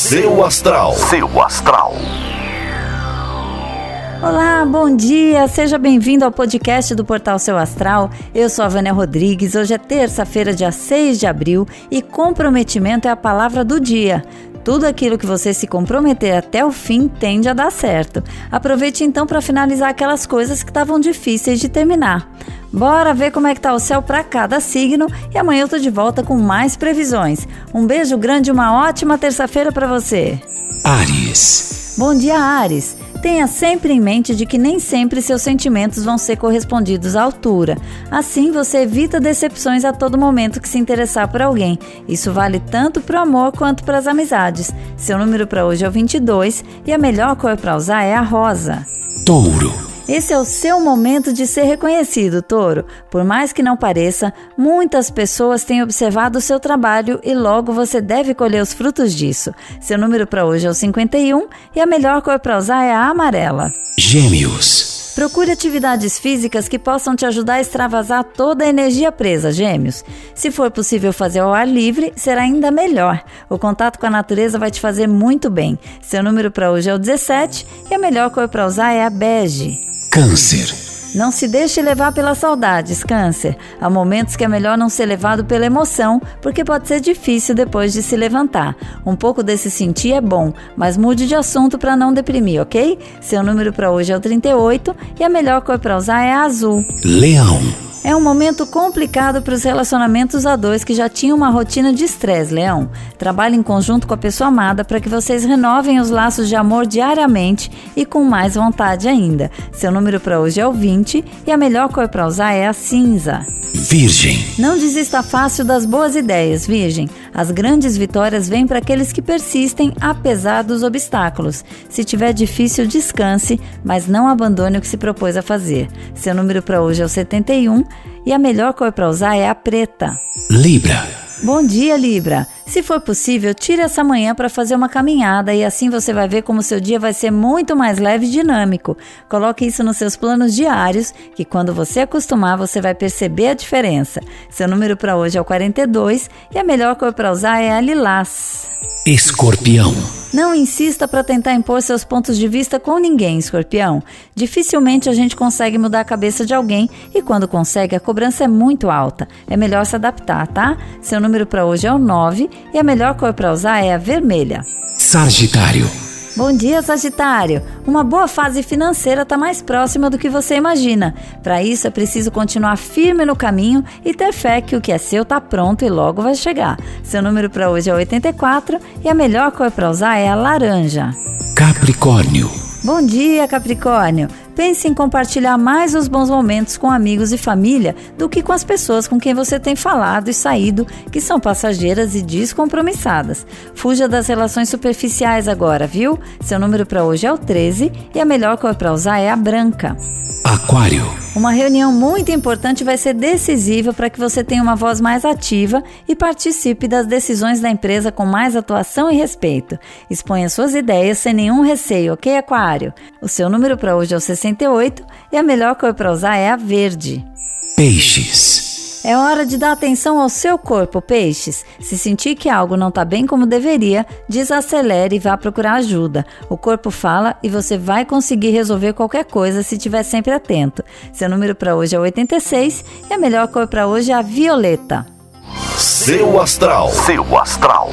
Seu astral. Seu astral. Olá, bom dia! Seja bem-vindo ao podcast do Portal Seu Astral. Eu sou a Vânia Rodrigues. Hoje é terça-feira, dia 6 de abril, e comprometimento é a palavra do dia. Tudo aquilo que você se comprometer até o fim tende a dar certo. Aproveite então para finalizar aquelas coisas que estavam difíceis de terminar. Bora ver como é que tá o céu para cada signo e amanhã eu tô de volta com mais previsões. Um beijo grande e uma ótima terça-feira para você. Ares. Bom dia, Ares. Tenha sempre em mente de que nem sempre seus sentimentos vão ser correspondidos à altura. Assim, você evita decepções a todo momento que se interessar por alguém. Isso vale tanto para o amor quanto para as amizades. Seu número para hoje é o 22 e a melhor cor para usar é a rosa. Touro. Esse é o seu momento de ser reconhecido, Touro. Por mais que não pareça, muitas pessoas têm observado o seu trabalho e logo você deve colher os frutos disso. Seu número para hoje é o 51 e a melhor cor para usar é a amarela. Gêmeos. Procure atividades físicas que possam te ajudar a extravasar toda a energia presa, gêmeos. Se for possível fazer ao ar livre, será ainda melhor. O contato com a natureza vai te fazer muito bem. Seu número para hoje é o 17 e a melhor cor para usar é a bege. Câncer. Não se deixe levar pelas saudades, Câncer. Há momentos que é melhor não ser levado pela emoção, porque pode ser difícil depois de se levantar. Um pouco desse sentir é bom, mas mude de assunto para não deprimir, ok? Seu número para hoje é o 38 e a melhor cor para usar é a azul. Leão. É um momento complicado para os relacionamentos a dois que já tinham uma rotina de estresse, Leão. Trabalhe em conjunto com a pessoa amada para que vocês renovem os laços de amor diariamente e com mais vontade ainda. Seu número para hoje é o 20 e a melhor cor para usar é a cinza. Virgem. Não desista fácil das boas ideias, Virgem. As grandes vitórias vêm para aqueles que persistem apesar dos obstáculos. Se tiver difícil, descanse, mas não abandone o que se propôs a fazer. Seu número para hoje é o 71 e a melhor cor para usar é a preta. Libra. Bom dia, Libra. Se for possível, tire essa manhã para fazer uma caminhada e assim você vai ver como seu dia vai ser muito mais leve e dinâmico. Coloque isso nos seus planos diários, que quando você acostumar, você vai perceber a diferença. Seu número para hoje é o 42 e a melhor cor para usar é a lilás. Escorpião. Não insista para tentar impor seus pontos de vista com ninguém, escorpião. Dificilmente a gente consegue mudar a cabeça de alguém e quando consegue, a cobrança é muito alta. É melhor se adaptar, tá? Seu número para hoje é o 9 e a melhor cor para usar é a vermelha. Sagitário. Bom dia, Sagitário! Uma boa fase financeira está mais próxima do que você imagina. Para isso, é preciso continuar firme no caminho e ter fé que o que é seu está pronto e logo vai chegar. Seu número para hoje é 84 e a melhor cor para usar é a laranja. Capricórnio. Bom dia, Capricórnio! Pense em compartilhar mais os bons momentos com amigos e família do que com as pessoas com quem você tem falado e saído, que são passageiras e descompromissadas. Fuja das relações superficiais agora, viu? Seu número para hoje é o 13 e a melhor cor para usar é a branca. Aquário. Uma reunião muito importante vai ser decisiva para que você tenha uma voz mais ativa e participe das decisões da empresa com mais atuação e respeito. Exponha suas ideias sem nenhum receio, ok, Aquário? O seu número para hoje é o 68 e a melhor cor para usar é a verde. Peixes. É hora de dar atenção ao seu corpo, peixes. Se sentir que algo não está bem como deveria, desacelere e vá procurar ajuda. O corpo fala e você vai conseguir resolver qualquer coisa se estiver sempre atento. Seu número para hoje é 86 e a melhor cor para hoje é a violeta. Seu astral. Seu astral.